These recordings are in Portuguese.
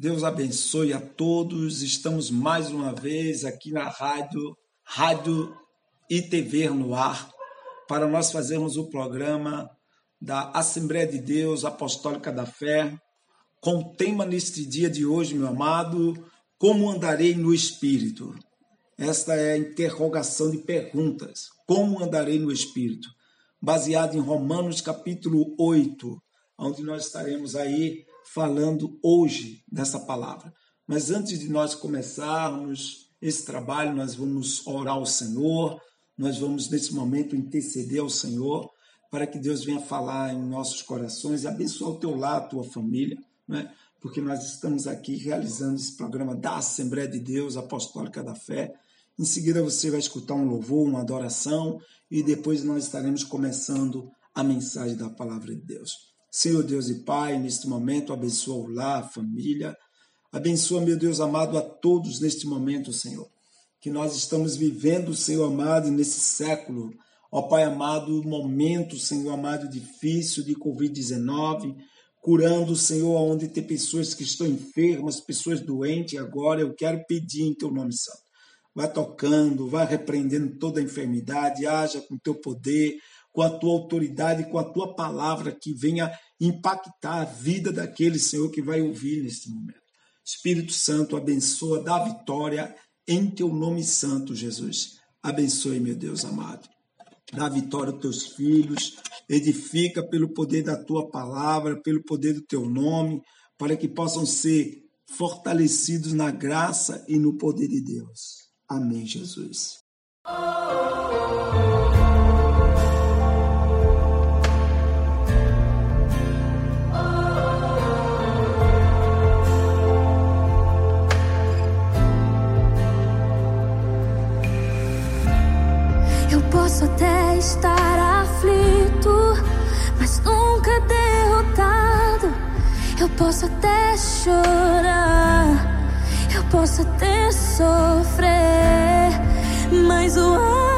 Deus abençoe a todos. Estamos mais uma vez aqui na rádio, rádio e TV no ar, para nós fazermos o programa da Assembleia de Deus Apostólica da Fé, com o tema neste dia de hoje, meu amado, como andarei no Espírito? Esta é a interrogação de perguntas. Como andarei no Espírito? Baseado em Romanos capítulo 8, onde nós estaremos aí falando hoje dessa palavra. Mas antes de nós começarmos esse trabalho, nós vamos orar ao Senhor, nós vamos nesse momento interceder ao Senhor para que Deus venha falar em nossos corações e abençoar o teu lar, a tua família, né? porque nós estamos aqui realizando esse programa da Assembleia de Deus Apostólica da Fé. Em seguida você vai escutar um louvor, uma adoração e depois nós estaremos começando a mensagem da palavra de Deus. Senhor Deus e Pai, neste momento, abençoa o lar, a família. Abençoa, meu Deus amado, a todos neste momento, Senhor. Que nós estamos vivendo, Senhor amado, nesse século. Ó Pai amado, momento, Senhor amado, difícil de Covid-19, curando, Senhor, onde tem pessoas que estão enfermas, pessoas doentes. Agora eu quero pedir em Teu nome santo. Vai tocando, vai repreendendo toda a enfermidade, haja com Teu poder, com a tua autoridade, com a tua palavra que venha impactar a vida daquele Senhor que vai ouvir neste momento. Espírito Santo, abençoa, dá vitória em teu nome santo, Jesus. Abençoe, meu Deus amado. Dá vitória aos teus filhos, edifica pelo poder da tua palavra, pelo poder do teu nome, para que possam ser fortalecidos na graça e no poder de Deus. Amém, Jesus. Posso até estar aflito, mas nunca derrotado. Eu posso até chorar, eu posso até sofrer, mas o amanhã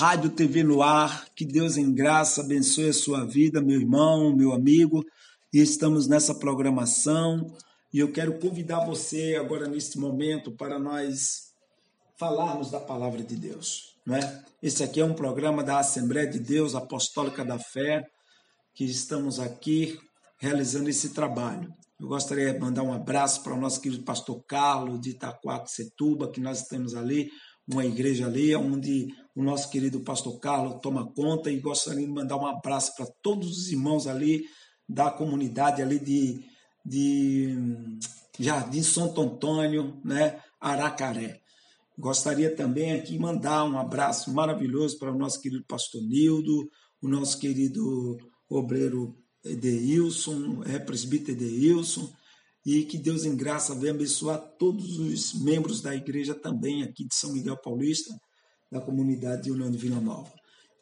Rádio TV no ar. Que Deus em graça abençoe a sua vida, meu irmão, meu amigo. E estamos nessa programação. E eu quero convidar você agora neste momento para nós falarmos da palavra de Deus. Não é? Esse aqui é um programa da Assembleia de Deus Apostólica da Fé, que estamos aqui realizando esse trabalho. Eu gostaria de mandar um abraço para o nosso querido pastor Carlos de Itaquaquecetuba, que nós temos ali, uma igreja ali, onde o nosso querido pastor Carlos toma conta, e gostaria de mandar um abraço para todos os irmãos ali da comunidade ali de, de Jardim Santo Antônio, né, Aracaré. Gostaria também aqui de mandar um abraço maravilhoso para o nosso querido pastor Nildo, o nosso querido obreiro Edeilson, é presbítero Edeilson, e que Deus em graça venha abençoar todos os membros da igreja também aqui de São Miguel Paulista, da comunidade de União de Vila Nova.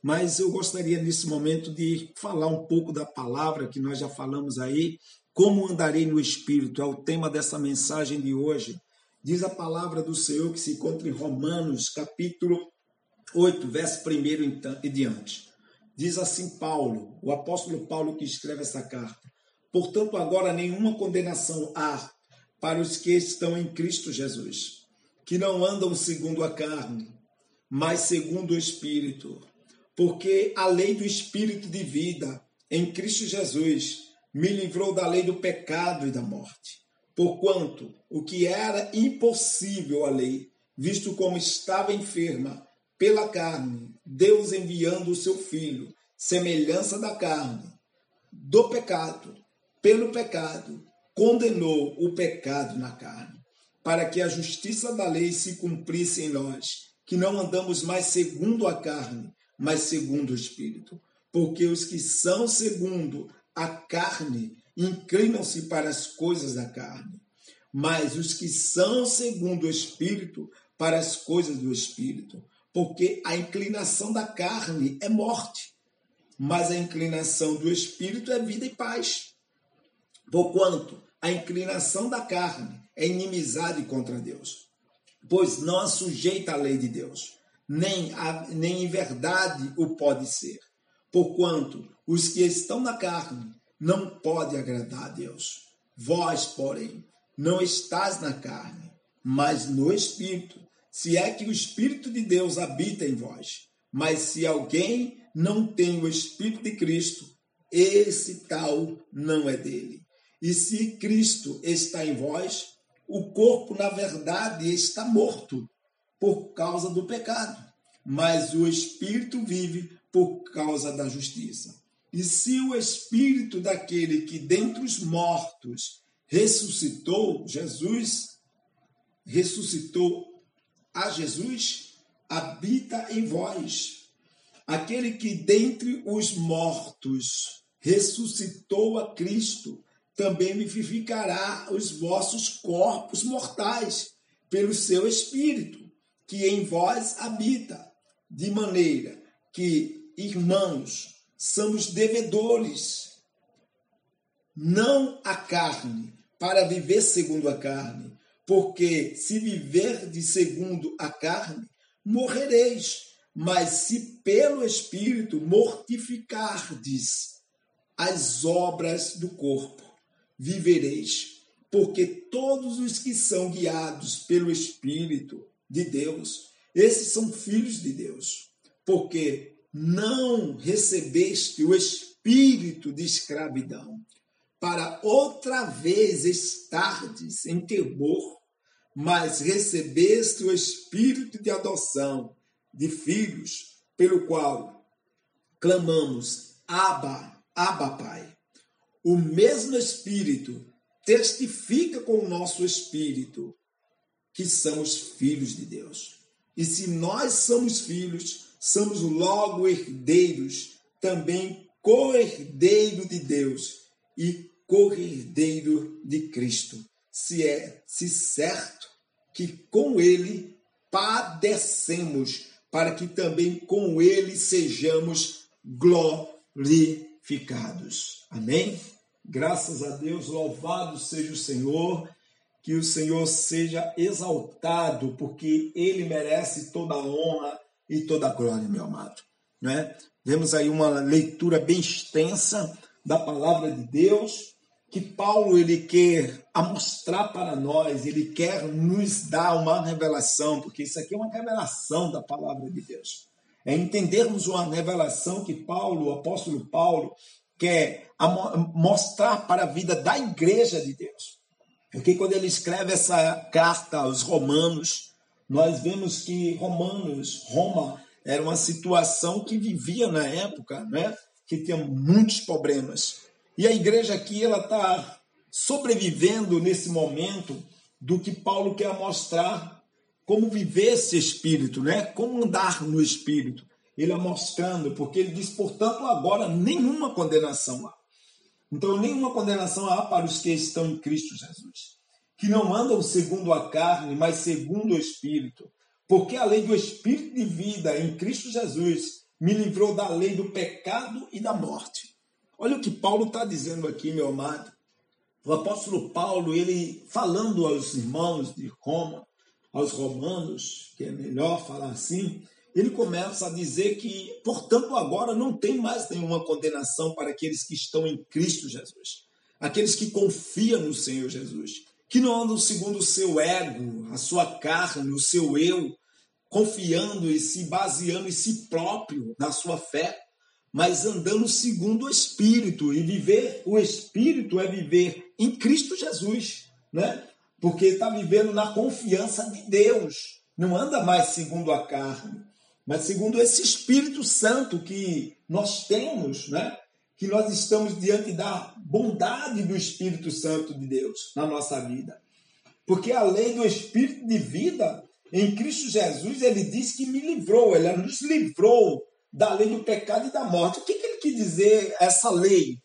Mas eu gostaria nesse momento de falar um pouco da palavra que nós já falamos aí, como andarei no Espírito, é o tema dessa mensagem de hoje. Diz a palavra do Senhor que se encontra em Romanos, capítulo 8, verso 1 e diante. Diz assim Paulo, o apóstolo Paulo que escreve essa carta. Portanto, agora nenhuma condenação há para os que estão em Cristo Jesus, que não andam segundo a carne, mas segundo o Espírito. Porque a lei do Espírito de vida em Cristo Jesus me livrou da lei do pecado e da morte. Porquanto o que era impossível à lei, visto como estava enferma, pela carne, Deus enviando o seu Filho, semelhança da carne, do pecado, pelo pecado, condenou o pecado na carne, para que a justiça da lei se cumprisse em nós, que não andamos mais segundo a carne, mas segundo o Espírito. Porque os que são segundo a carne inclinam-se para as coisas da carne, mas os que são segundo o Espírito para as coisas do Espírito porque a inclinação da carne é morte, mas a inclinação do espírito é vida e paz. Porquanto a inclinação da carne é inimizade contra Deus, pois não a sujeita à lei de Deus, nem, a, nem em verdade o pode ser. Porquanto os que estão na carne não podem agradar a Deus. Vós, porém, não estás na carne, mas no espírito se é que o Espírito de Deus habita em vós. Mas se alguém não tem o Espírito de Cristo, esse tal não é dele. E se Cristo está em vós, o corpo, na verdade, está morto por causa do pecado, mas o Espírito vive por causa da justiça. E se o Espírito daquele que dentre os mortos ressuscitou, Jesus ressuscitou a Jesus habita em vós. Aquele que dentre os mortos ressuscitou a Cristo, também vivificará os vossos corpos mortais pelo seu Espírito, que em vós habita, de maneira que, irmãos, somos devedores, não a carne, para viver segundo a carne, porque se viverdes segundo a carne, morrereis. Mas se pelo Espírito mortificardes as obras do corpo, vivereis. Porque todos os que são guiados pelo Espírito de Deus, esses são filhos de Deus. Porque não recebeste o espírito de escravidão, para outra vez estardes em temor, mas recebeste o espírito de adoção de filhos, pelo qual clamamos: Abba, Abba, Pai. O mesmo Espírito testifica com o nosso espírito que somos filhos de Deus. E se nós somos filhos, somos logo herdeiros, também co-herdeiro de Deus e co-herdeiro de Cristo se é se certo que com ele padecemos, para que também com ele sejamos glorificados. Amém? Graças a Deus, louvado seja o Senhor, que o Senhor seja exaltado, porque ele merece toda a honra e toda a glória, meu amado. Não é? Vemos aí uma leitura bem extensa da palavra de Deus, que Paulo ele quer mostrar para nós, ele quer nos dar uma revelação, porque isso aqui é uma revelação da palavra de Deus. É entendermos uma revelação que Paulo, o apóstolo Paulo, quer mostrar para a vida da igreja de Deus. Porque quando ele escreve essa carta aos romanos, nós vemos que Romanos, Roma, era uma situação que vivia na época, né? que tinha muitos problemas. E a igreja aqui ela está sobrevivendo nesse momento do que Paulo quer mostrar como viver esse espírito, né? Como andar no espírito. Ele é mostrando, porque ele diz, portanto, agora nenhuma condenação há. Então, nenhuma condenação há para os que estão em Cristo Jesus, que não andam segundo a carne, mas segundo o espírito. Porque a lei do espírito de vida em Cristo Jesus me livrou da lei do pecado e da morte. Olha o que Paulo está dizendo aqui, meu amado. O apóstolo Paulo, ele falando aos irmãos de Roma, aos romanos, que é melhor falar assim, ele começa a dizer que, portanto, agora não tem mais nenhuma condenação para aqueles que estão em Cristo Jesus, aqueles que confiam no Senhor Jesus, que não andam segundo o seu ego, a sua carne, o seu eu, confiando e se baseando em si próprio, na sua fé, mas andando segundo o Espírito. E viver o Espírito é viver em Cristo Jesus, né? Porque está vivendo na confiança de Deus. Não anda mais segundo a carne, mas segundo esse Espírito Santo que nós temos, né? Que nós estamos diante da bondade do Espírito Santo de Deus na nossa vida. Porque a lei do Espírito de vida em Cristo Jesus, ele diz que me livrou, ele nos livrou da lei do pecado e da morte. O que, que ele quer dizer essa lei?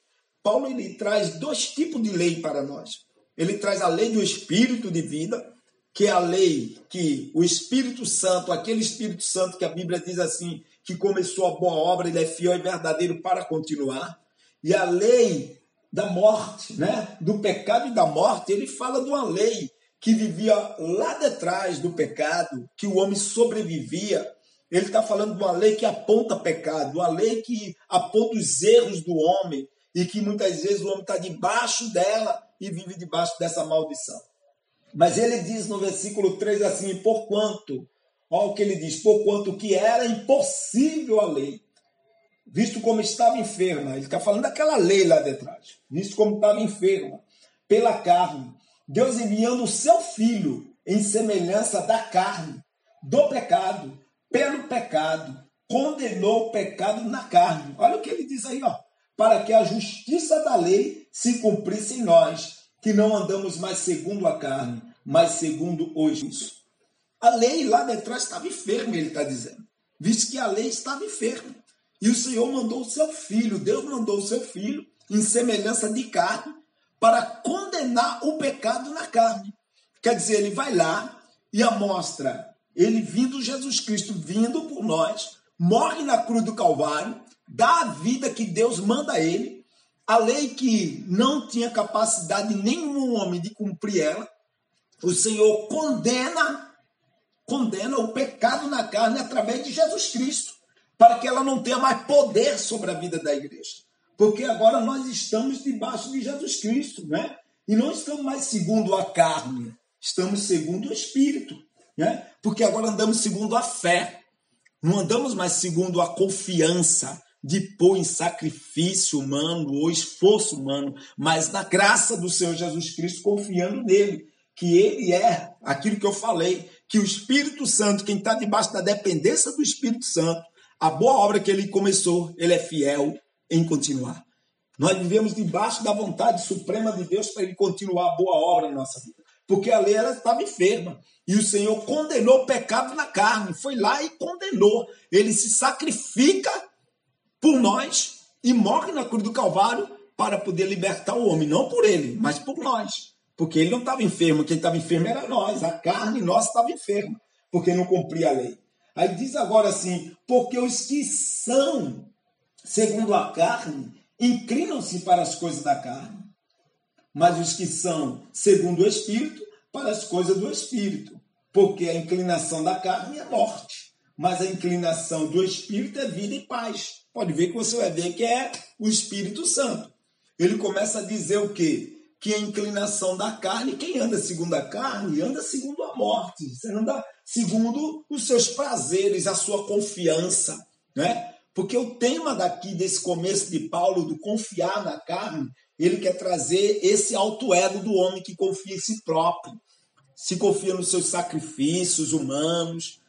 Paulo ele traz dois tipos de lei para nós. Ele traz a lei do Espírito de vida, que é a lei que o Espírito Santo, aquele Espírito Santo que a Bíblia diz assim, que começou a boa obra, ele é fiel e verdadeiro para continuar. E a lei da morte, né? do pecado e da morte, ele fala de uma lei que vivia lá detrás do pecado, que o homem sobrevivia ele está falando de uma lei que aponta pecado, uma lei que aponta os erros do homem e que muitas vezes o homem está debaixo dela e vive debaixo dessa maldição. Mas ele diz no versículo 3 assim: porquanto, olha o que ele diz, porquanto que era impossível a lei, visto como estava enferma. Ele está falando daquela lei lá detrás, visto como estava enferma, pela carne. Deus enviando o seu filho em semelhança da carne, do pecado, pelo pecado, condenou o pecado na carne. Olha o que ele diz aí, ó. Para que a justiça da lei se cumprisse em nós, que não andamos mais segundo a carne, mas segundo o juízo. A lei lá detrás estava enferma, ele está dizendo. Visto que a lei estava enferma. E o Senhor mandou o seu filho, Deus mandou o seu filho, em semelhança de carne, para condenar o pecado na carne. Quer dizer, ele vai lá e amostra ele vindo, Jesus Cristo vindo por nós, morre na cruz do Calvário, dá a vida que Deus manda a ele, a lei que não tinha capacidade nenhum homem de cumprir ela, o Senhor condena, condena o pecado na carne através de Jesus Cristo, para que ela não tenha mais poder sobre a vida da igreja. Porque agora nós estamos debaixo de Jesus Cristo, né? E não estamos mais segundo a carne, estamos segundo o Espírito né? porque agora andamos segundo a fé, não andamos mais segundo a confiança de pôr em sacrifício humano ou esforço humano, mas na graça do Senhor Jesus Cristo, confiando nele, que ele é aquilo que eu falei, que o Espírito Santo, quem está debaixo da dependência do Espírito Santo, a boa obra que ele começou, ele é fiel em continuar. Nós vivemos debaixo da vontade suprema de Deus para ele continuar a boa obra na nossa vida porque a lei estava enferma. E o Senhor condenou o pecado na carne, foi lá e condenou. Ele se sacrifica por nós e morre na cruz do Calvário para poder libertar o homem, não por ele, mas por nós. Porque ele não estava enfermo, quem estava enfermo era nós, a carne nossa estava enferma, porque não cumpria a lei. Aí diz agora assim: porque os que são segundo a carne inclinam-se para as coisas da carne mas os que são segundo o Espírito, para as coisas do Espírito. Porque a inclinação da carne é morte, mas a inclinação do Espírito é vida e paz. Pode ver que você vai ver que é o Espírito Santo. Ele começa a dizer o quê? Que a inclinação da carne, quem anda segundo a carne, anda segundo a morte. Você anda segundo os seus prazeres, a sua confiança, né? Porque o tema daqui desse começo de Paulo do confiar na carne, ele quer trazer esse alto ego do homem que confia em si próprio, se confia nos seus sacrifícios humanos,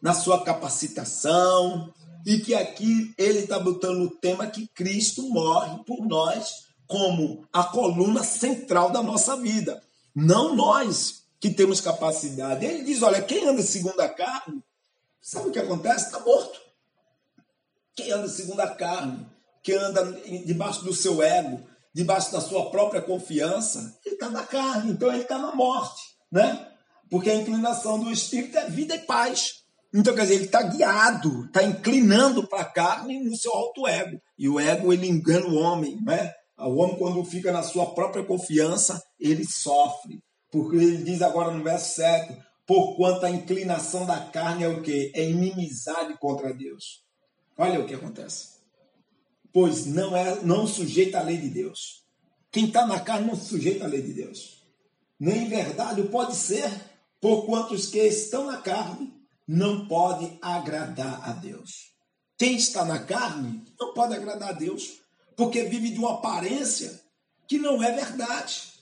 na sua capacitação, e que aqui ele está botando o tema que Cristo morre por nós como a coluna central da nossa vida. Não nós que temos capacidade. Ele diz: olha, quem anda segundo a carne, sabe o que acontece? Está morto. Quem anda segundo a carne, que anda debaixo do seu ego, debaixo da sua própria confiança, ele está na carne, então ele está na morte, né? Porque a inclinação do espírito é vida e paz. Então, quer dizer, ele está guiado, está inclinando para a carne no seu alto ego. E o ego, ele engana o homem, né? O homem, quando fica na sua própria confiança, ele sofre. Porque ele diz agora no verso 7, porquanto a inclinação da carne é o quê? É inimizade contra Deus. Olha o que acontece. Pois não é não sujeita à lei de Deus. Quem está na carne não sujeita à lei de Deus. Nem verdade pode ser, porquanto os que estão na carne não pode agradar a Deus. Quem está na carne não pode agradar a Deus, porque vive de uma aparência que não é verdade.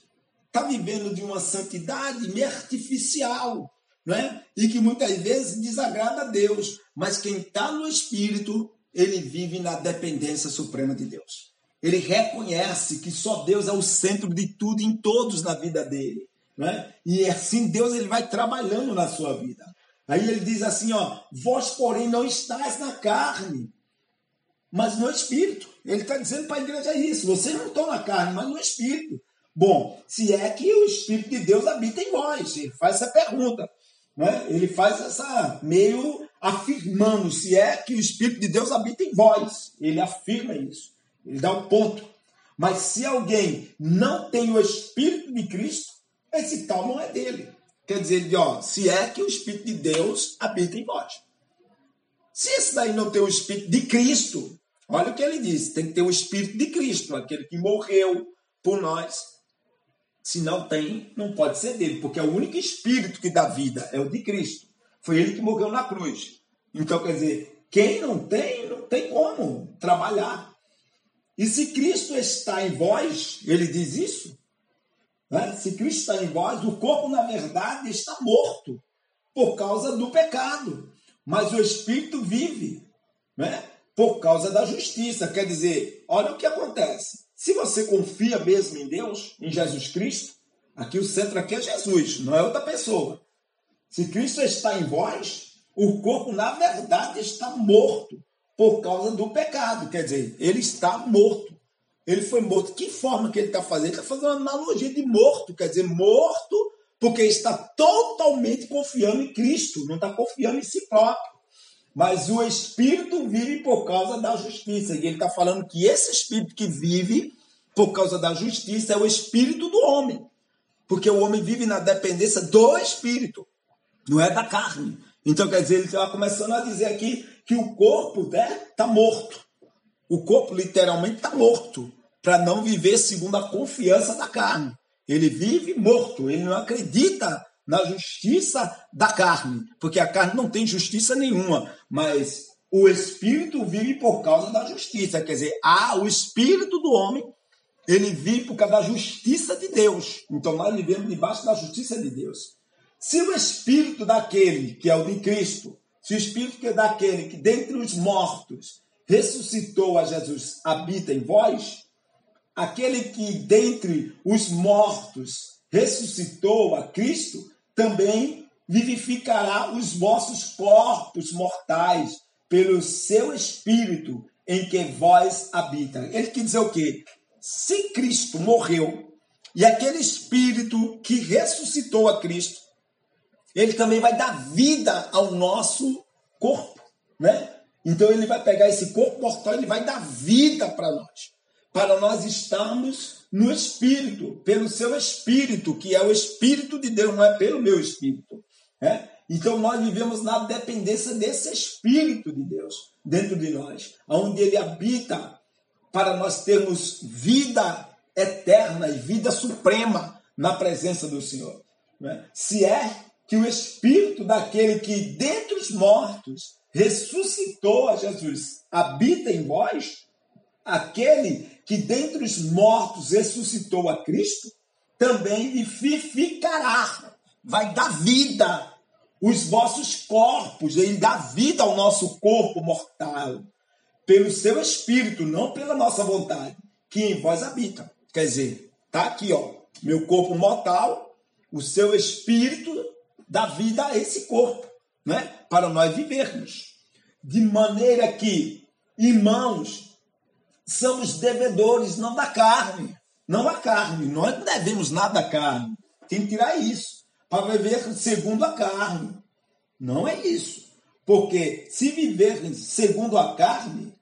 Está vivendo de uma santidade meio artificial, né? e que muitas vezes desagrada a Deus. Mas quem está no Espírito, ele vive na dependência suprema de Deus. Ele reconhece que só Deus é o centro de tudo em todos na vida dele. Né? E assim Deus ele vai trabalhando na sua vida. Aí ele diz assim, ó, vós porém não estáis na carne, mas no espírito. Ele está dizendo para a igreja isso, vocês não estão na carne, mas no espírito. Bom, se é que o Espírito de Deus habita em vós, ele faz essa pergunta. Né? Ele faz essa meio afirmando se é que o Espírito de Deus habita em vós. Ele afirma isso. Ele dá um ponto. Mas se alguém não tem o Espírito de Cristo, esse tal não é dele. Quer dizer, ó, se é que o Espírito de Deus habita em vós. Se esse daí não tem o Espírito de Cristo, olha o que ele diz: tem que ter o Espírito de Cristo, aquele que morreu por nós. Se não tem, não pode ser dele, porque é o único Espírito que dá vida, é o de Cristo. Foi ele que morreu na cruz. Então, quer dizer, quem não tem, não tem como trabalhar. E se Cristo está em vós, ele diz isso, né? Se Cristo está em vós, o corpo, na verdade, está morto por causa do pecado, mas o espírito vive né? por causa da justiça. Quer dizer, olha o que acontece. Se você confia mesmo em Deus, em Jesus Cristo, aqui o centro aqui é Jesus, não é outra pessoa. Se Cristo está em vós, o corpo, na verdade, está morto por causa do pecado. Quer dizer, ele está morto. Ele foi morto. Que forma que ele está fazendo? Ele está fazendo uma analogia de morto, quer dizer, morto porque está totalmente confiando em Cristo, não está confiando em si próprio. Mas o Espírito vive por causa da justiça. E ele está falando que esse Espírito que vive por causa da justiça é o Espírito do homem. Porque o homem vive na dependência do Espírito, não é da carne. Então, quer dizer, ele está começando a dizer aqui que o corpo está né, tá morto. O corpo literalmente está morto para não viver segundo a confiança da carne. Ele vive morto, ele não acredita na justiça da carne, porque a carne não tem justiça nenhuma, mas o espírito vive por causa da justiça, quer dizer, ah, o espírito do homem, ele vive por causa da justiça de Deus. Então nós vivemos debaixo da justiça de Deus. Se o espírito daquele que é o de Cristo, se o espírito que é daquele que dentre os mortos ressuscitou a Jesus habita em vós, aquele que dentre os mortos ressuscitou a Cristo, também vivificará os vossos corpos mortais pelo seu espírito em que vós habita. Ele quer dizer o quê? Se Cristo morreu e aquele espírito que ressuscitou a Cristo, ele também vai dar vida ao nosso corpo, né? Então ele vai pegar esse corpo mortal, ele vai dar vida para nós para nós estarmos no Espírito, pelo seu Espírito, que é o Espírito de Deus, não é pelo meu Espírito. Né? Então nós vivemos na dependência desse Espírito de Deus dentro de nós, onde ele habita para nós termos vida eterna e vida suprema na presença do Senhor. Né? Se é que o Espírito daquele que dentre os mortos ressuscitou a Jesus habita em vós, aquele que dentre os mortos ressuscitou a Cristo, também vivificará, vai dar vida os vossos corpos, ele dá vida ao nosso corpo mortal, pelo seu espírito, não pela nossa vontade, que em vós habita. Quer dizer, tá aqui, ó, meu corpo mortal, o seu espírito dá vida a esse corpo, né? Para nós vivermos. De maneira que, irmãos, somos devedores não da carne, não a carne. Nós não devemos nada à carne. Tem que tirar isso para viver segundo a carne. Não é isso. Porque se viver segundo a carne,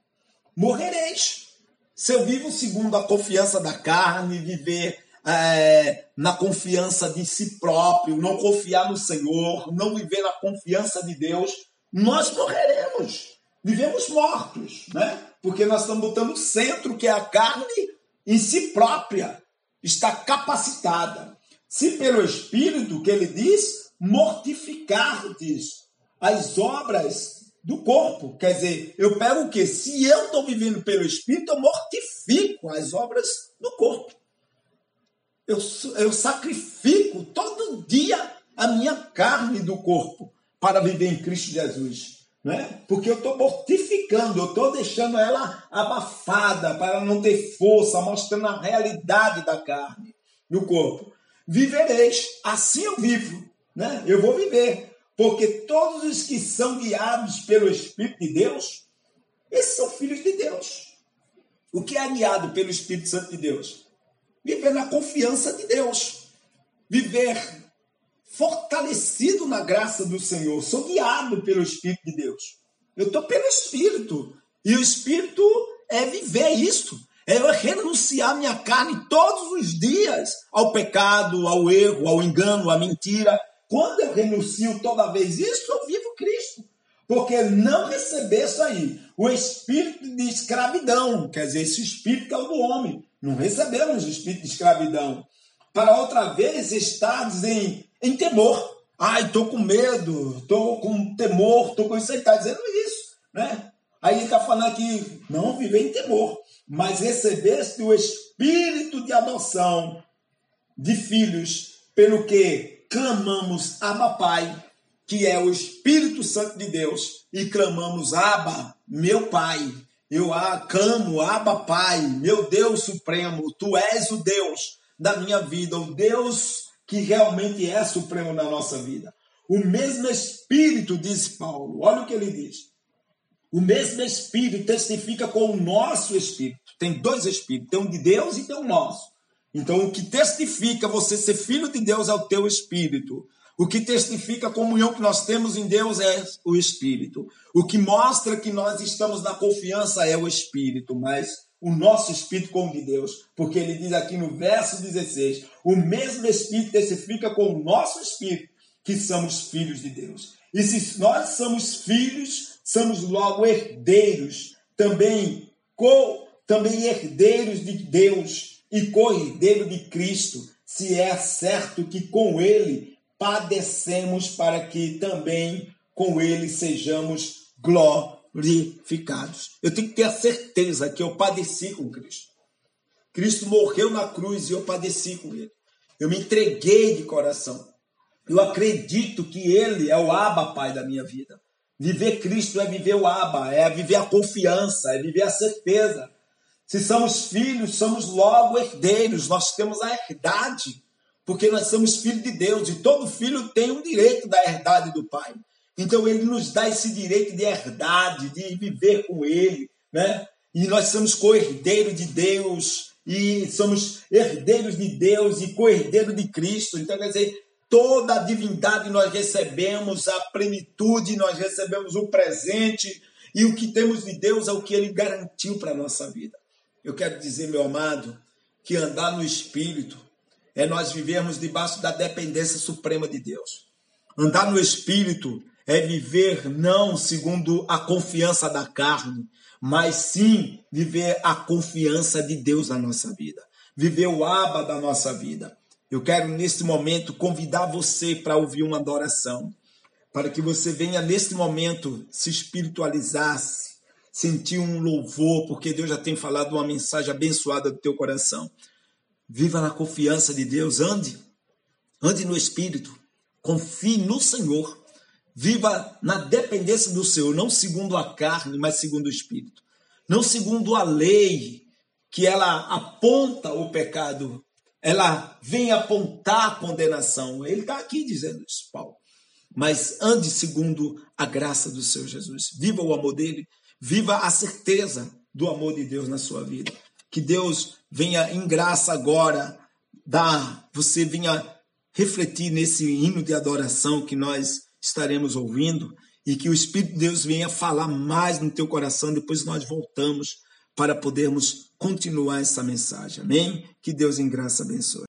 morrereis. Se eu vivo segundo a confiança da carne, viver é, na confiança de si próprio, não confiar no Senhor, não viver na confiança de Deus, nós morreremos. Vivemos mortos, né? Porque nós estamos botando o centro, que é a carne, em si própria, está capacitada. Se pelo Espírito, que ele diz, mortificar-te as obras do corpo. Quer dizer, eu pego o quê? Se eu estou vivendo pelo Espírito, eu mortifico as obras do corpo. Eu, eu sacrifico todo dia a minha carne do corpo para viver em Cristo Jesus. Né? Porque eu estou mortificando, eu estou deixando ela abafada para não ter força, mostrando a realidade da carne, do corpo. Vivereis, assim eu vivo, né? eu vou viver. Porque todos os que são guiados pelo Espírito de Deus, esses são filhos de Deus. O que é guiado pelo Espírito Santo de Deus? Viver na confiança de Deus. Viver fortalecido na graça do Senhor. Sou guiado pelo Espírito de Deus. Eu estou pelo Espírito. E o Espírito é viver isso. É eu renunciar minha carne todos os dias ao pecado, ao erro, ao engano, à mentira quando eu renuncio toda vez isso, eu vivo Cristo. Porque não receber isso aí, o espírito de escravidão, quer dizer, esse espírito é o do homem. Não recebemos o espírito de escravidão. Para outra vez estar em, em temor. Ai, estou com medo, estou com temor, estou com isso aí, está dizendo isso. Né? Aí ele está falando aqui, não viver em temor, mas recebeste o espírito de adoção de filhos, pelo que clamamos Abba Pai, que é o Espírito Santo de Deus, e clamamos Abba, meu Pai. Eu clamo Abba Pai, meu Deus Supremo, Tu és o Deus da minha vida, o Deus que realmente é supremo na nossa vida. O mesmo Espírito, diz Paulo, olha o que ele diz. O mesmo Espírito testifica com o nosso Espírito. Tem dois Espíritos, tem um de Deus e tem um nosso. Então, o que testifica você ser filho de Deus é o teu espírito. O que testifica a comunhão que nós temos em Deus é o espírito. O que mostra que nós estamos na confiança é o espírito, mas o nosso espírito como de Deus, porque ele diz aqui no verso 16: o mesmo espírito testifica com o nosso espírito que somos filhos de Deus. E se nós somos filhos, somos logo herdeiros, também co, também herdeiros de Deus e cordeiro de Cristo, se é certo que com ele padecemos para que também com ele sejamos glorificados. Eu tenho que ter a certeza que eu padeci com Cristo. Cristo morreu na cruz e eu padeci com ele. Eu me entreguei de coração. Eu acredito que ele é o Abba, Pai da minha vida. Viver Cristo é viver o Abba, é viver a confiança, é viver a certeza se somos filhos, somos logo herdeiros, nós temos a herdade, porque nós somos filhos de Deus e todo filho tem um direito da herdade do Pai. Então ele nos dá esse direito de herdade, de viver com ele, né? E nós somos co-herdeiros de Deus e somos herdeiros de Deus e co-herdeiros de Cristo. Então quer dizer, toda a divindade nós recebemos, a plenitude nós recebemos o presente e o que temos de Deus é o que ele garantiu para a nossa vida. Eu quero dizer, meu amado, que andar no Espírito é nós vivermos debaixo da dependência suprema de Deus. Andar no Espírito é viver não segundo a confiança da carne, mas sim viver a confiança de Deus na nossa vida, viver o aba da nossa vida. Eu quero neste momento convidar você para ouvir uma adoração, para que você venha neste momento se espiritualizar, sentir um louvor, porque Deus já tem falado uma mensagem abençoada do teu coração. Viva na confiança de Deus, ande, ande no Espírito, confie no Senhor, viva na dependência do Senhor, não segundo a carne, mas segundo o Espírito, não segundo a lei, que ela aponta o pecado, ela vem apontar a condenação. Ele está aqui dizendo isso, Paulo. Mas ande segundo a graça do Senhor Jesus. Viva o amor dele, viva a certeza do amor de Deus na sua vida. Que Deus venha em graça agora dar, você venha refletir nesse hino de adoração que nós estaremos ouvindo e que o Espírito de Deus venha falar mais no teu coração, depois nós voltamos para podermos continuar essa mensagem. Amém? Que Deus em graça abençoe.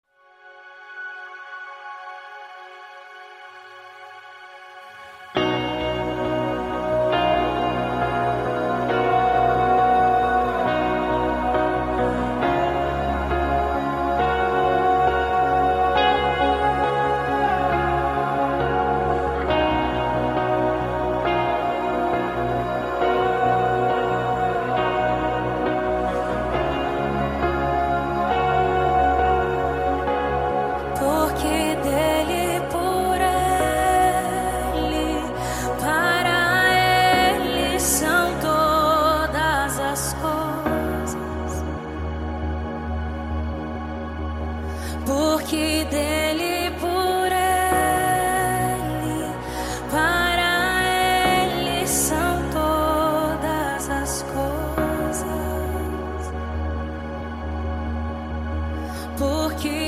Keep.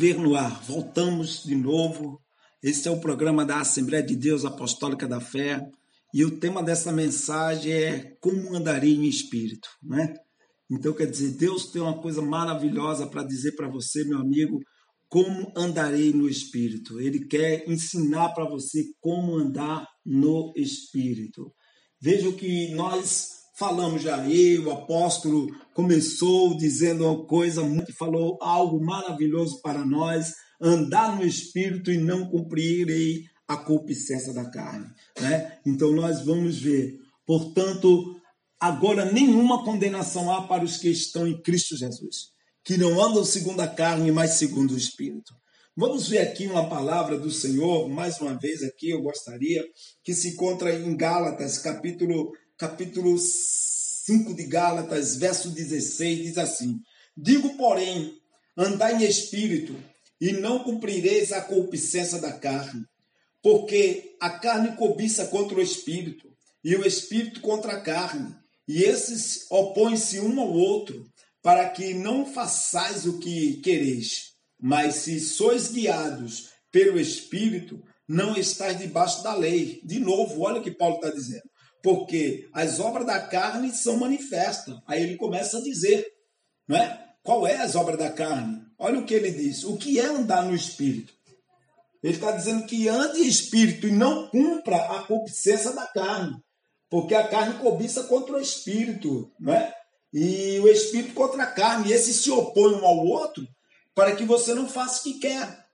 TV no ar. Voltamos de novo. Esse é o programa da Assembleia de Deus Apostólica da Fé. E o tema dessa mensagem é como andarei em espírito, né? Então quer dizer, Deus tem uma coisa maravilhosa para dizer para você, meu amigo, como andarei no espírito. Ele quer ensinar para você como andar no espírito. Veja que nós falamos já. Eu, o apóstolo, começou dizendo uma coisa, muito- falou algo maravilhoso para nós: andar no espírito e não cumprirei a concupiscência da carne. Né? Então nós vamos ver. Portanto, agora nenhuma condenação há para os que estão em Cristo Jesus, que não andam segundo a carne, mas segundo o espírito. Vamos ver aqui uma palavra do Senhor, mais uma vez aqui eu gostaria, que se encontra em Gálatas, capítulo, capítulo 5 de Gálatas, verso 16, diz assim: Digo, porém, andai em espírito, e não cumprireis a concupiscência da carne, porque a carne cobiça contra o espírito, e o espírito contra a carne, e esses opõem-se um ao outro, para que não façais o que quereis. Mas se sois guiados pelo espírito, não estáis debaixo da lei. De novo, olha o que Paulo está dizendo. Porque as obras da carne são manifestas. Aí ele começa a dizer, não é? Qual é as obras da carne? Olha o que ele diz. O que é andar no espírito? Ele está dizendo que ande em espírito e não cumpra a concupiscência da carne. Porque a carne cobiça contra o espírito, não é? E o espírito contra a carne. E esses se opõem um ao outro para que você não faça o que quer.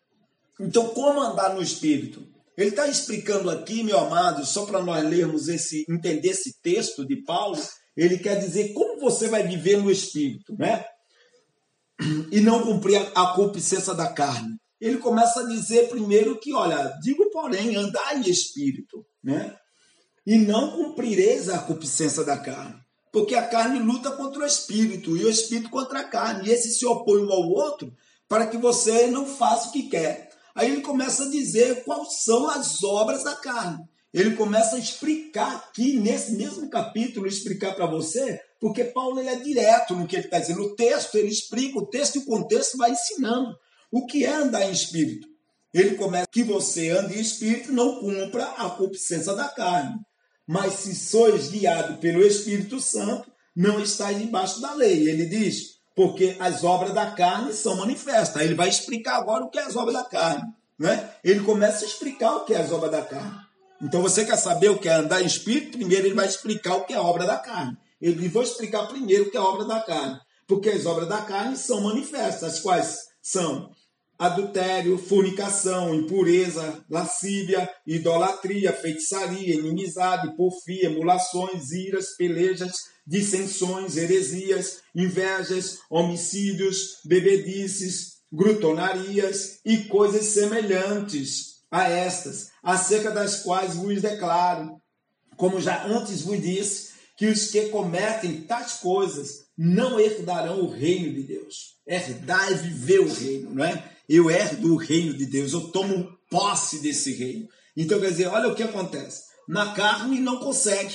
Então, como andar no espírito? Ele está explicando aqui, meu amado, só para nós lermos esse, entender esse texto de Paulo, ele quer dizer como você vai viver no espírito, né? E não cumprir a, concupiscência da carne. Ele começa a dizer primeiro que, olha, digo porém, andar em espírito, né? E não cumprireis a concupiscência da carne. Porque a carne luta contra o espírito e o espírito contra a carne. E esse se opõe um ao outro para que você não faça o que quer. Aí ele começa a dizer quais são as obras da carne. Ele começa a explicar aqui, nesse mesmo capítulo, explicar para você, porque Paulo ele é direto no que ele está dizendo. O texto, ele explica, o texto e o contexto vai ensinando o que é andar em espírito. Ele começa que você ande em espírito não cumpra a concupiscência da carne. Mas se sois guiado pelo Espírito Santo, não estáis debaixo da lei. Ele diz, porque as obras da carne são manifestas. Ele vai explicar agora o que é as obras da carne. Né? Ele começa a explicar o que é as obras da carne. Então você quer saber o que é andar em espírito? Primeiro ele vai explicar o que é a obra da carne. Ele vou explicar primeiro o que é obra da carne. Porque as obras da carne são manifestas, as quais são adultério, fornicação, impureza, lascívia, idolatria, feitiçaria, inimizade, porfia, emulações, iras, pelejas, dissensões, heresias, invejas, homicídios, bebedices, grutonarias e coisas semelhantes a estas, acerca das quais vos declaro, como já antes vos disse, que os que cometem tais coisas não herdarão o reino de Deus. Herdar é viver o reino, não é? Eu herdo o reino de Deus, eu tomo posse desse reino. Então, quer dizer, olha o que acontece. Na carne não consegue,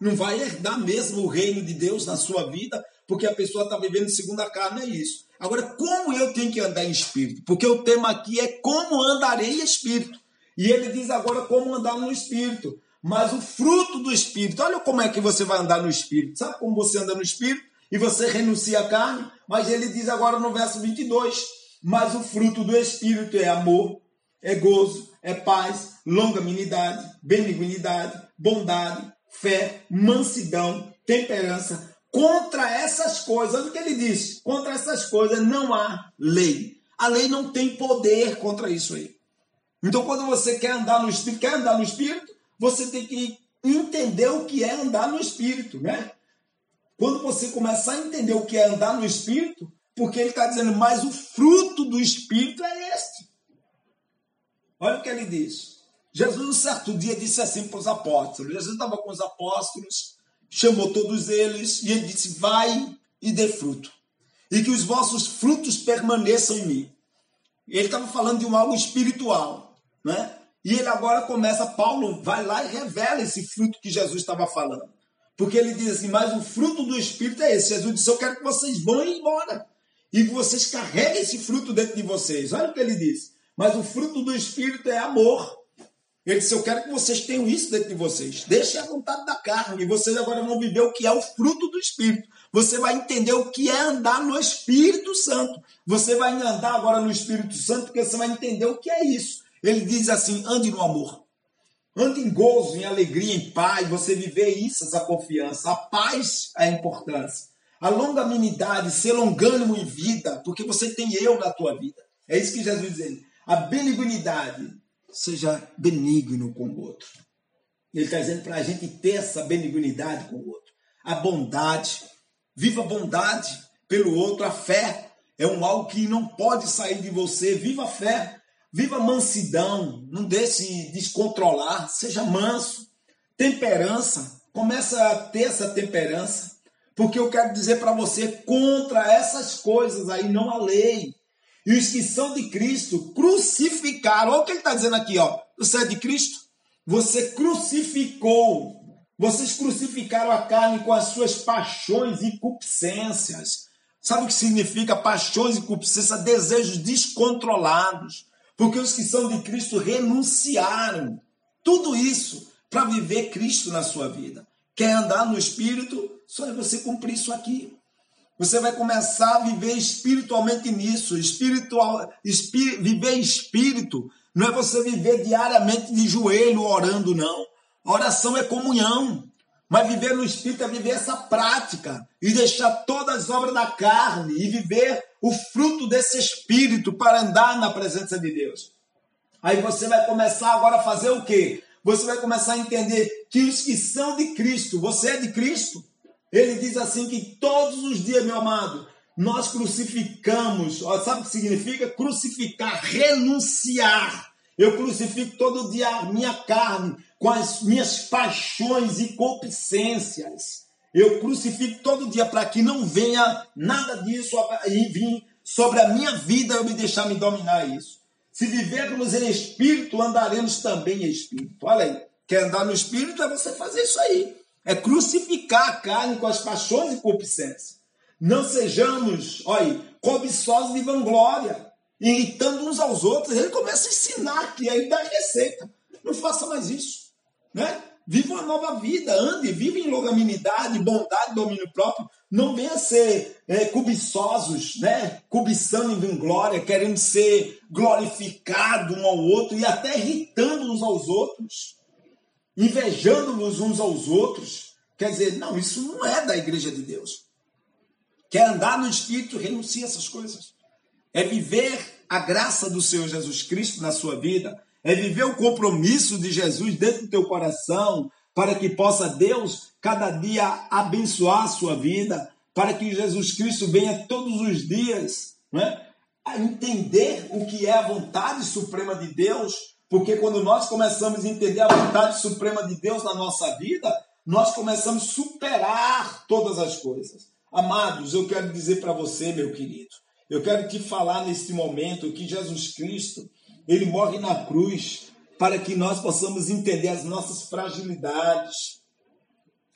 não vai herdar mesmo o reino de Deus na sua vida, porque a pessoa está vivendo segundo a carne, é isso. Agora, como eu tenho que andar em espírito? Porque o tema aqui é como andarei em espírito. E ele diz agora como andar no espírito. Mas o fruto do espírito, olha como é que você vai andar no espírito. Sabe como você anda no espírito? E você renuncia à carne? Mas ele diz agora no verso 22: Mas o fruto do espírito é amor, é gozo, é paz, longanimidade, benignidade, bondade, fé, mansidão, temperança. Contra essas coisas, olha o que ele diz: contra essas coisas não há lei. A lei não tem poder contra isso aí. Então, quando você quer andar no Espírito, quer andar no Espírito, você tem que entender o que é andar no Espírito, né? Quando você começar a entender o que é andar no Espírito, porque ele está dizendo, mas o fruto do Espírito é este. Olha o que ele diz. Jesus, um certo dia, disse assim para os apóstolos. Jesus estava com os apóstolos, chamou todos eles e ele disse: Vai e dê fruto, e que os vossos frutos permaneçam em mim. Ele estava falando de um algo espiritual, né? E ele agora começa, Paulo vai lá e revela esse fruto que Jesus estava falando. Porque ele diz assim: Mas o fruto do Espírito é esse. Jesus disse: Eu quero que vocês vão embora e que vocês carreguem esse fruto dentro de vocês. Olha o que ele diz. Mas o fruto do Espírito é amor. Ele disse: Eu quero que vocês tenham isso dentro de vocês. Deixem a vontade da carne. E vocês agora vão viver o que é o fruto do Espírito. Você vai entender o que é andar no Espírito Santo. Você vai andar agora no Espírito Santo porque você vai entender o que é isso. Ele diz assim: ande no amor. Ande em gozo, em alegria, em paz. Você viver isso, essa confiança. A paz é a importância. A longanimidade, ser longânimo em vida, porque você tem eu na tua vida. É isso que Jesus diz. A benignidade, seja benigno com o outro. Ele está dizendo para a gente ter essa benignidade com o outro. A bondade, viva a bondade pelo outro. A fé é um algo que não pode sair de você. Viva a fé, viva a mansidão, não deixe descontrolar, seja manso. Temperança, começa a ter essa temperança. Porque eu quero dizer para você, contra essas coisas aí não há lei. E os que são de Cristo crucificaram. Olha o que ele está dizendo aqui, ó. Você é de Cristo? Você crucificou. Vocês crucificaram a carne com as suas paixões e concupiscências. Sabe o que significa paixões e concupiscências? Desejos descontrolados. Porque os que são de Cristo renunciaram. Tudo isso para viver Cristo na sua vida. Quer andar no Espírito? Só é você cumprir isso aqui. Você vai começar a viver espiritualmente nisso. Espiritual, viver espírito não é você viver diariamente de joelho orando, não. A oração é comunhão. Mas viver no espírito é viver essa prática e deixar todas as obras da carne e viver o fruto desse espírito para andar na presença de Deus. Aí você vai começar agora a fazer o quê? Você vai começar a entender que os que são de Cristo, você é de Cristo. Ele diz assim que todos os dias, meu amado, nós crucificamos. Ó, sabe o que significa? Crucificar, renunciar. Eu crucifico todo dia a minha carne com as minhas paixões e concupiscências. Eu crucifico todo dia para que não venha nada disso e vir sobre a minha vida eu me deixar me dominar isso. Se vivermos em espírito, andaremos também em espírito. Olha aí, quer andar no espírito é você fazer isso aí. É crucificar a carne com as paixões e concupiscências. Não sejamos, olha, cobiçosos de vanglória, irritando uns aos outros. Ele começa a ensinar que aí dá receita. Não faça mais isso, né? Viva uma nova vida, ande, viva em longanimidade, bondade, domínio próprio. Não venha ser é, cobiçosos, né? cobiçando em glória, querendo ser glorificado um ao outro e até irritando uns aos outros, invejando-nos uns aos outros. Quer dizer, não, isso não é da igreja de Deus. Quer andar no Espírito, renuncia essas coisas. É viver a graça do Senhor Jesus Cristo na sua vida é viver o compromisso de Jesus dentro do teu coração, para que possa Deus cada dia abençoar a sua vida, para que Jesus Cristo venha todos os dias né, a entender o que é a vontade suprema de Deus, porque quando nós começamos a entender a vontade suprema de Deus na nossa vida, nós começamos a superar todas as coisas. Amados, eu quero dizer para você, meu querido, eu quero te falar neste momento que Jesus Cristo, ele morre na cruz para que nós possamos entender as nossas fragilidades,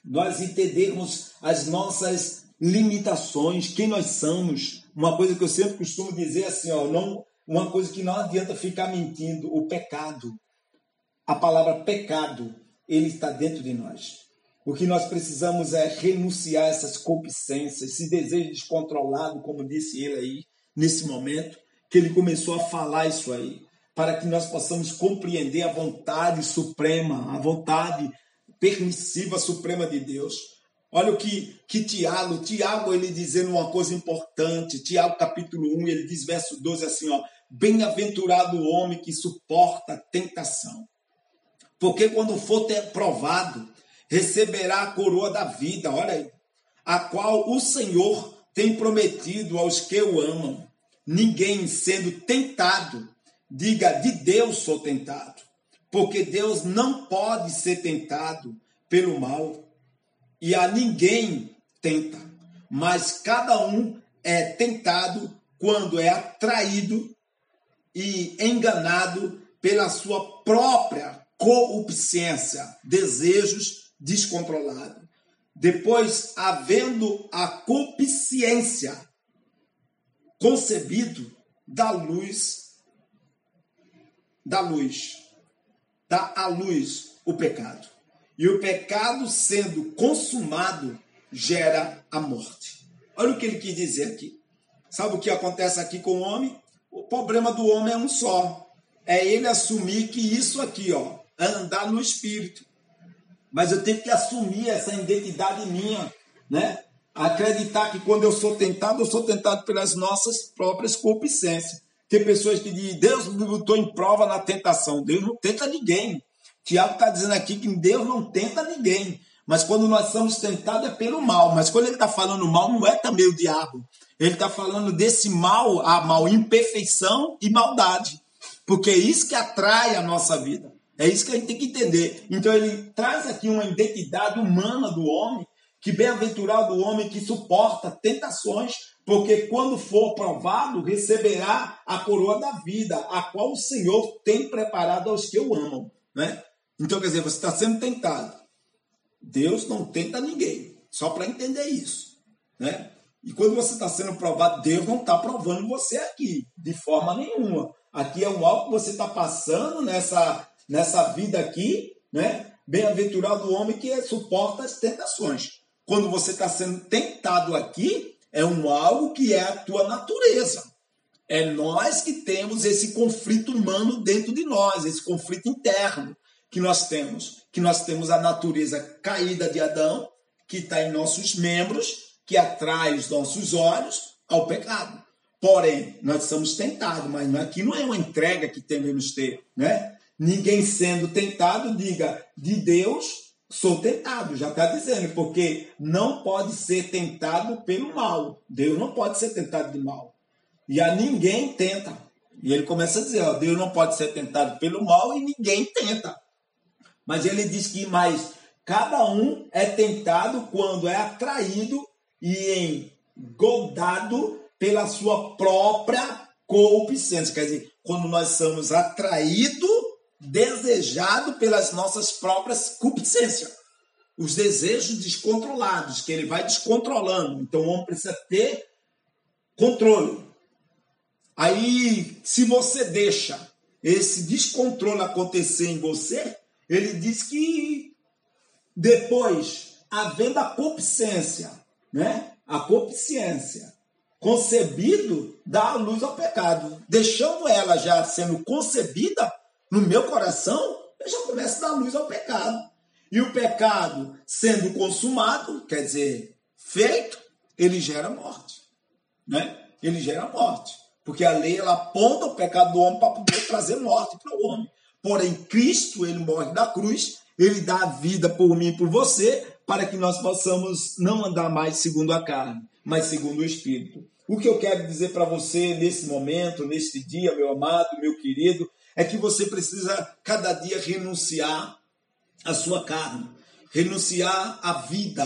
nós entendermos as nossas limitações, quem nós somos. Uma coisa que eu sempre costumo dizer assim, ó, não, uma coisa que não adianta ficar mentindo, o pecado. A palavra pecado, ele está dentro de nós. O que nós precisamos é renunciar a essas concupiscências, esse desejo descontrolado, como disse ele aí, nesse momento, que ele começou a falar isso aí para que nós possamos compreender a vontade suprema, a vontade permissiva suprema de Deus. Olha o que, que Tiago, Tiago ele dizendo uma coisa importante, Tiago capítulo 1, ele diz verso 12 assim, ó, Bem-aventurado o homem que suporta a tentação. Porque quando for provado, receberá a coroa da vida, olha aí, a qual o Senhor tem prometido aos que o amam. Ninguém sendo tentado, diga de Deus sou tentado. Porque Deus não pode ser tentado pelo mal. E a ninguém tenta, mas cada um é tentado quando é atraído e enganado pela sua própria corrupciência, desejos descontrolados. Depois, havendo a consciência concebido da luz, da luz, dá à luz o pecado. E o pecado sendo consumado gera a morte. Olha o que ele quis dizer aqui. Sabe o que acontece aqui com o homem? O problema do homem é um só. É ele assumir que isso aqui, ó, é andar no espírito. Mas eu tenho que assumir essa identidade minha, né? Acreditar que quando eu sou tentado, eu sou tentado pelas nossas próprias concupiscências. Tem pessoas que dizem, Deus me botou em prova na tentação. Deus não tenta ninguém. Tiago está dizendo aqui que Deus não tenta ninguém. Mas quando nós somos tentados é pelo mal. Mas quando ele está falando mal, não é também o diabo. Ele está falando desse mal, a mal, imperfeição e maldade. Porque é isso que atrai a nossa vida. É isso que a gente tem que entender. Então ele traz aqui uma identidade humana do homem, que bem-aventurado o homem que suporta tentações porque quando for provado, receberá a coroa da vida, a qual o Senhor tem preparado aos que o amam. Né? Então, quer dizer, você está sendo tentado. Deus não tenta ninguém, só para entender isso. Né? E quando você está sendo provado, Deus não está provando você aqui, de forma nenhuma. Aqui é um algo que você está passando nessa, nessa vida aqui, né? Bem-aventurado o homem que suporta as tentações. Quando você está sendo tentado aqui, é um algo que é a tua natureza. É nós que temos esse conflito humano dentro de nós, esse conflito interno que nós temos. Que nós temos a natureza caída de Adão, que está em nossos membros, que atrai os nossos olhos ao pecado. Porém, nós somos tentados, mas aqui não é uma entrega que devemos ter, né? Ninguém sendo tentado, diga de Deus sou tentado, já está dizendo, porque não pode ser tentado pelo mal. Deus não pode ser tentado de mal. E a ninguém tenta. E ele começa a dizer, ó, Deus não pode ser tentado pelo mal e ninguém tenta. Mas ele diz que mais cada um é tentado quando é atraído e engodado pela sua própria corrupção. Quer dizer, quando nós somos atraídos desejado pelas nossas próprias concupiscências. Os desejos descontrolados, que ele vai descontrolando. Então o homem precisa ter controle. Aí, se você deixa esse descontrole acontecer em você, ele diz que depois, havendo a concupiscência, né? A concupiscência concebido dá a luz ao pecado. Deixando ela já sendo concebida, no meu coração, eu já começo a dar luz ao pecado. E o pecado sendo consumado, quer dizer, feito, ele gera morte. Né? Ele gera morte. Porque a lei ela aponta o pecado do homem para poder trazer morte para o homem. Porém, Cristo, ele morre da cruz, ele dá a vida por mim e por você, para que nós possamos não andar mais segundo a carne, mas segundo o Espírito. O que eu quero dizer para você nesse momento, neste dia, meu amado, meu querido, é que você precisa cada dia renunciar à sua carne, renunciar à vida,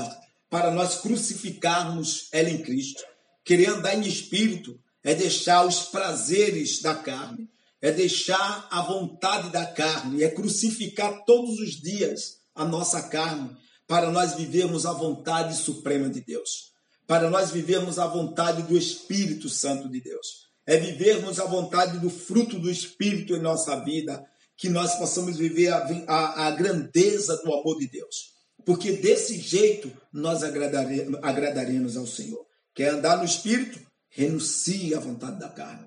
para nós crucificarmos ela em Cristo. Querer andar em espírito é deixar os prazeres da carne, é deixar a vontade da carne, é crucificar todos os dias a nossa carne, para nós vivermos a vontade suprema de Deus, para nós vivermos a vontade do Espírito Santo de Deus é vivermos a vontade do fruto do Espírito em nossa vida, que nós possamos viver a, a, a grandeza do amor de Deus. Porque desse jeito nós agradaremos, agradaremos ao Senhor. Quer andar no Espírito? Renuncie à vontade da carne.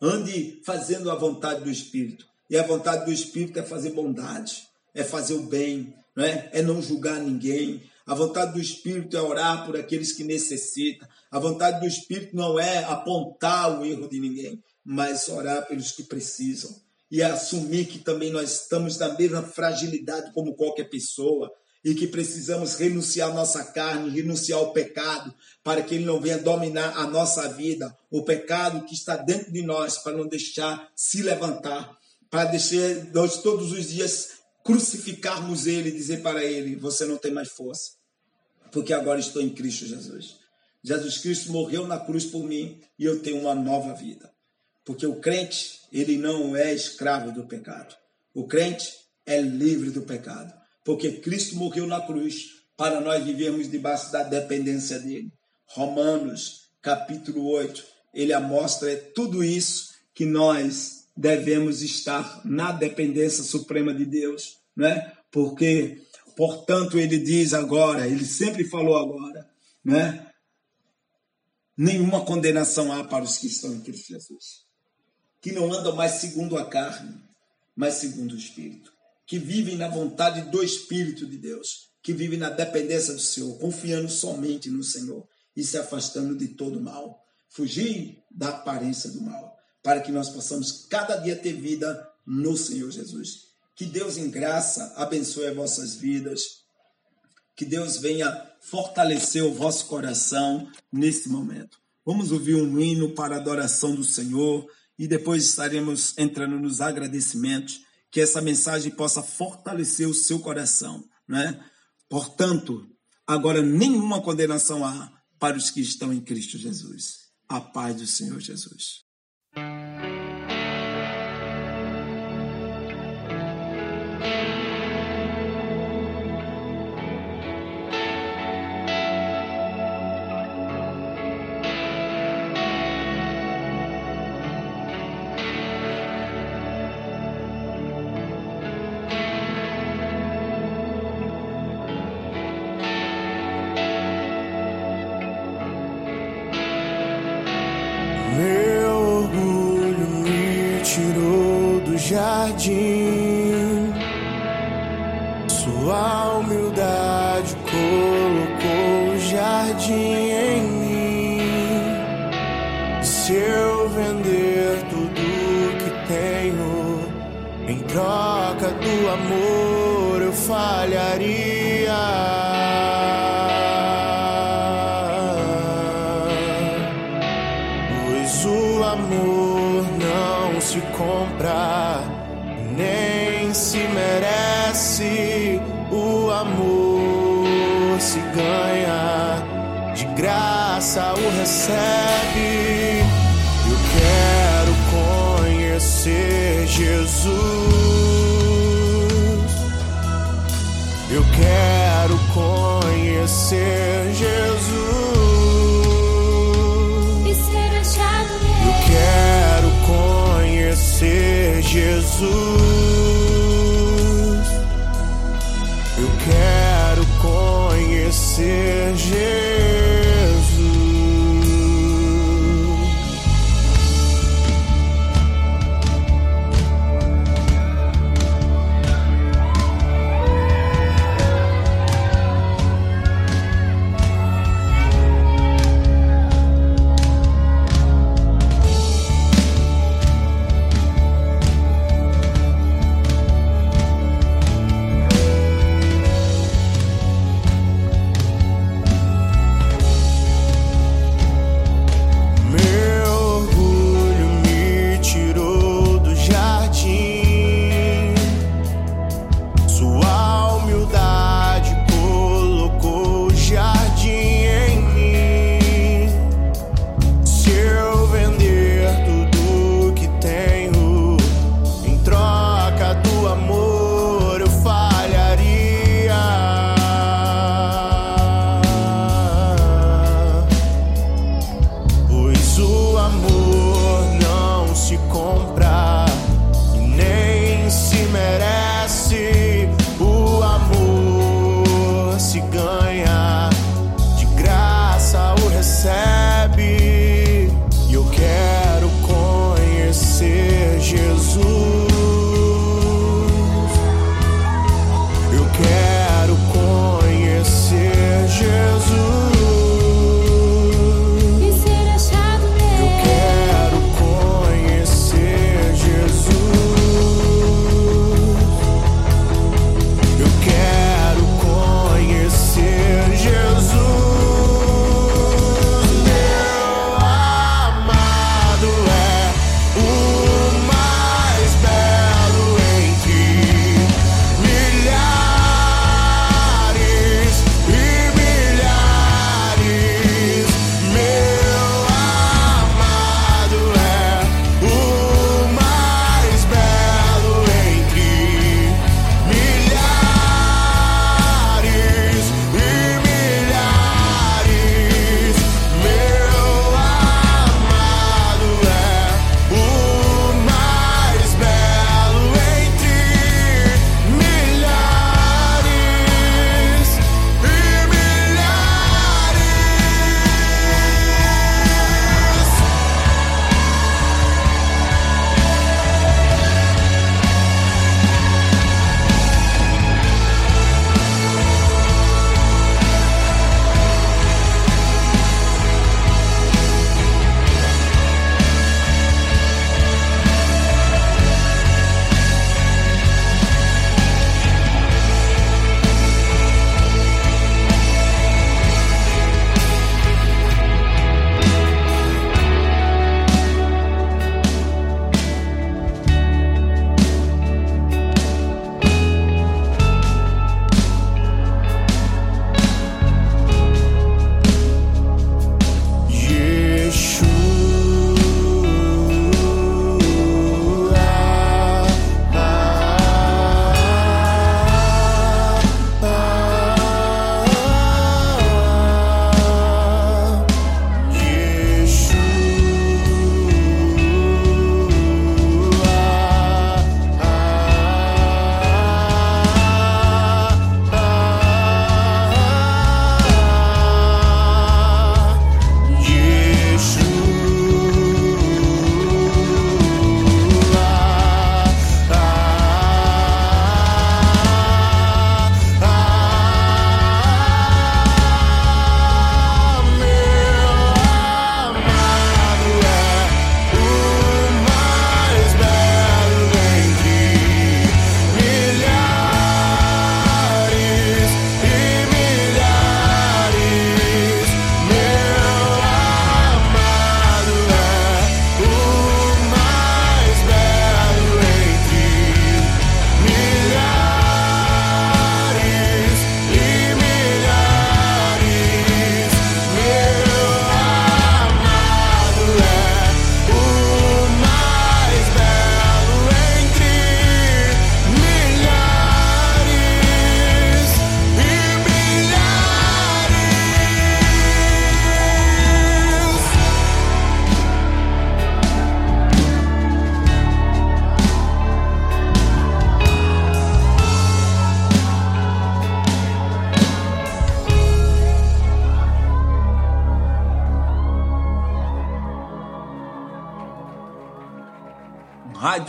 Ande fazendo a vontade do Espírito. E a vontade do Espírito é fazer bondade, é fazer o bem, não é? é não julgar ninguém. A vontade do Espírito é orar por aqueles que necessitam. A vontade do Espírito não é apontar o erro de ninguém, mas orar pelos que precisam. E assumir que também nós estamos na mesma fragilidade como qualquer pessoa e que precisamos renunciar à nossa carne, renunciar ao pecado, para que ele não venha dominar a nossa vida, o pecado que está dentro de nós, para não deixar se levantar, para deixar nós todos os dias crucificarmos ele e dizer para ele: Você não tem mais força, porque agora estou em Cristo Jesus. Jesus Cristo morreu na cruz por mim e eu tenho uma nova vida. Porque o crente, ele não é escravo do pecado. O crente é livre do pecado porque Cristo morreu na cruz para nós vivermos debaixo da dependência dele. Romanos, capítulo 8, ele mostra é tudo isso que nós devemos estar na dependência suprema de Deus, né? Porque, portanto, ele diz agora, ele sempre falou agora, né? Nenhuma condenação há para os que estão em Cristo Jesus, que não andam mais segundo a carne, mas segundo o Espírito que vivem na vontade do Espírito de Deus, que vivem na dependência do Senhor, confiando somente no Senhor e se afastando de todo mal. Fugir da aparência do mal, para que nós possamos cada dia ter vida no Senhor Jesus. Que Deus, em graça, abençoe as vossas vidas. Que Deus venha fortalecer o vosso coração nesse momento. Vamos ouvir um hino para a adoração do Senhor e depois estaremos entrando nos agradecimentos que essa mensagem possa fortalecer o seu coração, né? Portanto, agora nenhuma condenação há para os que estão em Cristo Jesus. A paz do Senhor Jesus. Graça o recebe. Eu quero conhecer Jesus. Eu quero conhecer Jesus. Eu quero conhecer Jesus. Eu quero conhecer Jesus.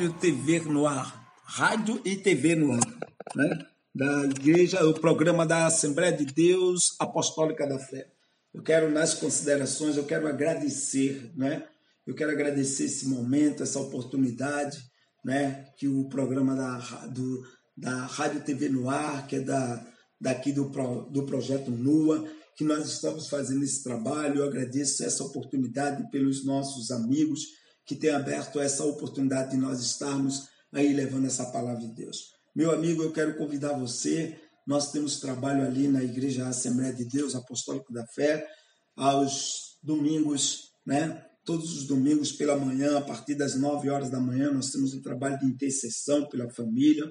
Rádio TV no ar. Rádio e TV no ar. Né? Da igreja, o programa da Assembleia de Deus Apostólica da Fé. Eu quero, nas considerações, eu quero agradecer, né? Eu quero agradecer esse momento, essa oportunidade, né? Que o programa da, do, da Rádio TV no ar, que é da, daqui do, do projeto NUA, que nós estamos fazendo esse trabalho. Eu agradeço essa oportunidade pelos nossos amigos que têm aberto essa oportunidade de nós estarmos aí levando essa palavra de Deus. Meu amigo, eu quero convidar você. Nós temos trabalho ali na Igreja Assembleia de Deus Apostólico da Fé, aos domingos, né? Todos os domingos pela manhã, a partir das 9 horas da manhã, nós temos um trabalho de intercessão pela família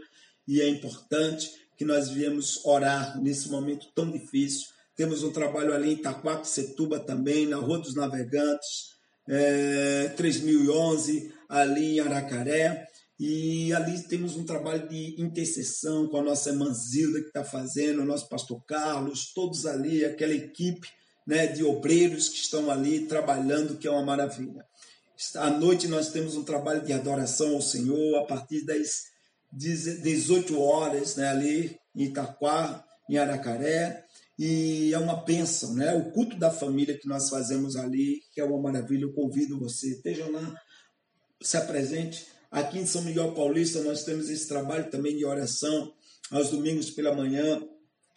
e é importante que nós viemos orar nesse momento tão difícil temos um trabalho ali em Itaquaquecetuba também, na Rua dos Navegantes, é, 3011, ali em Aracaré. E ali temos um trabalho de intercessão com a nossa irmã Zilda que está fazendo, o nosso pastor Carlos, todos ali, aquela equipe né, de obreiros que estão ali trabalhando, que é uma maravilha. À noite nós temos um trabalho de adoração ao Senhor a partir das 18 horas, né, ali em Itaquá, em Aracaré e é uma bênção, né? O culto da família que nós fazemos ali, que é uma maravilha. Eu convido você, estejam lá, se apresente. Aqui em São Miguel Paulista nós temos esse trabalho também de oração aos domingos pela manhã.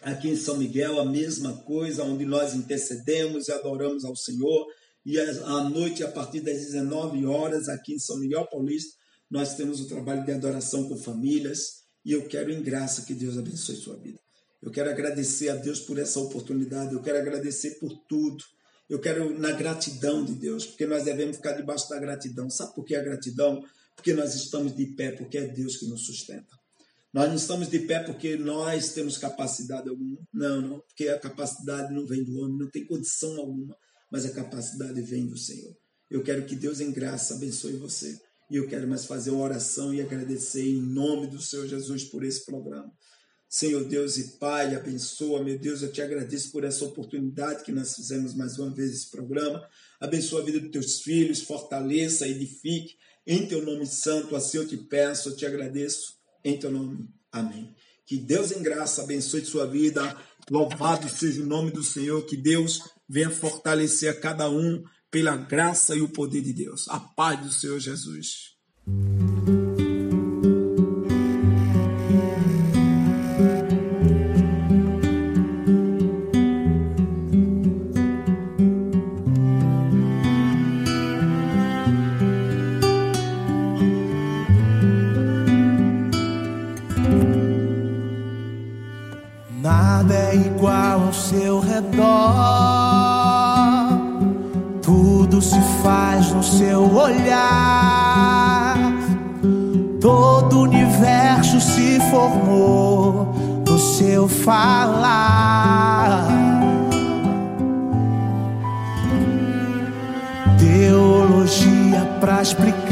Aqui em São Miguel a mesma coisa, onde nós intercedemos e adoramos ao Senhor. E à noite, a partir das 19 horas, aqui em São Miguel Paulista, nós temos o trabalho de adoração com famílias. E eu quero em graça que Deus abençoe sua vida. Eu quero agradecer a Deus por essa oportunidade, eu quero agradecer por tudo. Eu quero na gratidão de Deus, porque nós devemos ficar debaixo da gratidão. Sabe por que a gratidão? Porque nós estamos de pé, porque é Deus que nos sustenta. Nós não estamos de pé porque nós temos capacidade alguma. Não, não, porque a capacidade não vem do homem, não tem condição alguma, mas a capacidade vem do Senhor. Eu quero que Deus em graça abençoe você. E eu quero mais fazer uma oração e agradecer em nome do Senhor Jesus por esse programa. Senhor Deus e Pai, abençoa, meu Deus, eu te agradeço por essa oportunidade que nós fizemos mais uma vez esse programa. Abençoa a vida dos teus filhos, fortaleça, edifique. Em teu nome santo, assim eu te peço, eu te agradeço. Em teu nome. Amém. Que Deus em graça abençoe sua vida. Louvado seja o nome do Senhor. Que Deus venha fortalecer a cada um pela graça e o poder de Deus. A paz do Senhor Jesus. Olhar, todo o universo se formou no seu falar. Teologia pra explicar,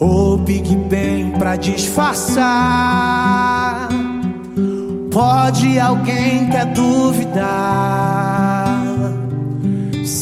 ou Big Bang pra disfarçar. Pode alguém quer duvidar?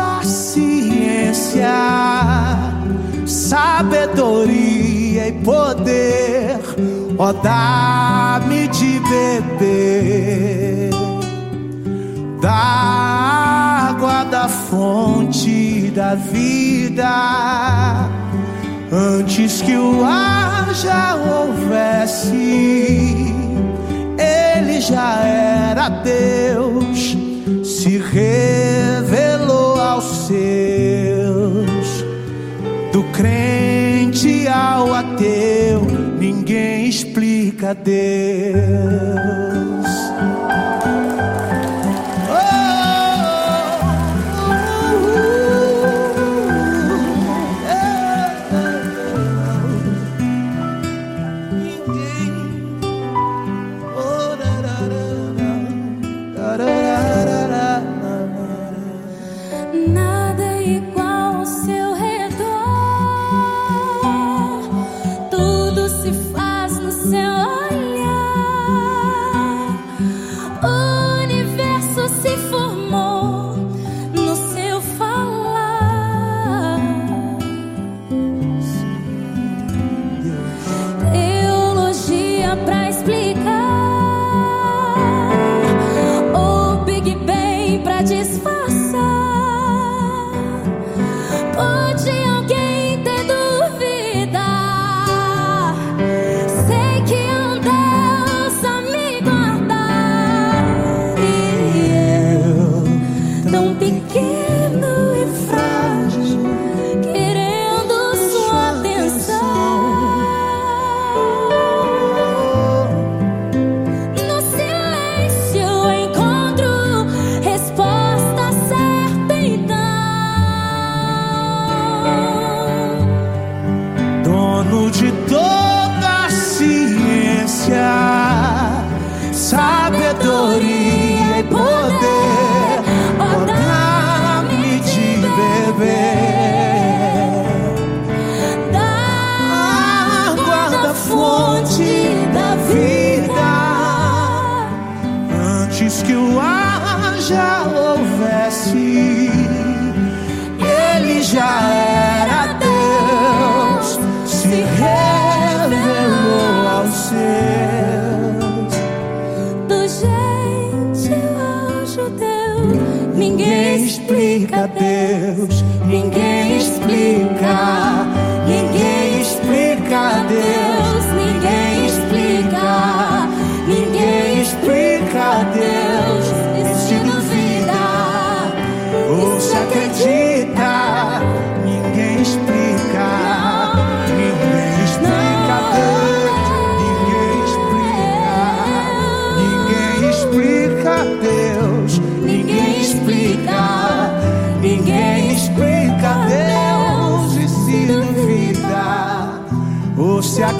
a ciência, sabedoria e poder, ó, oh, dá-me de beber da água da fonte da vida. Antes que o ar já houvesse, ele já era Deus, se revelou aos seus, do crente ao ateu, ninguém explica Deus.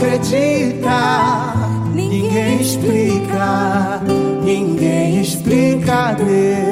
Acredita, ninguém explica, ninguém explica Deus,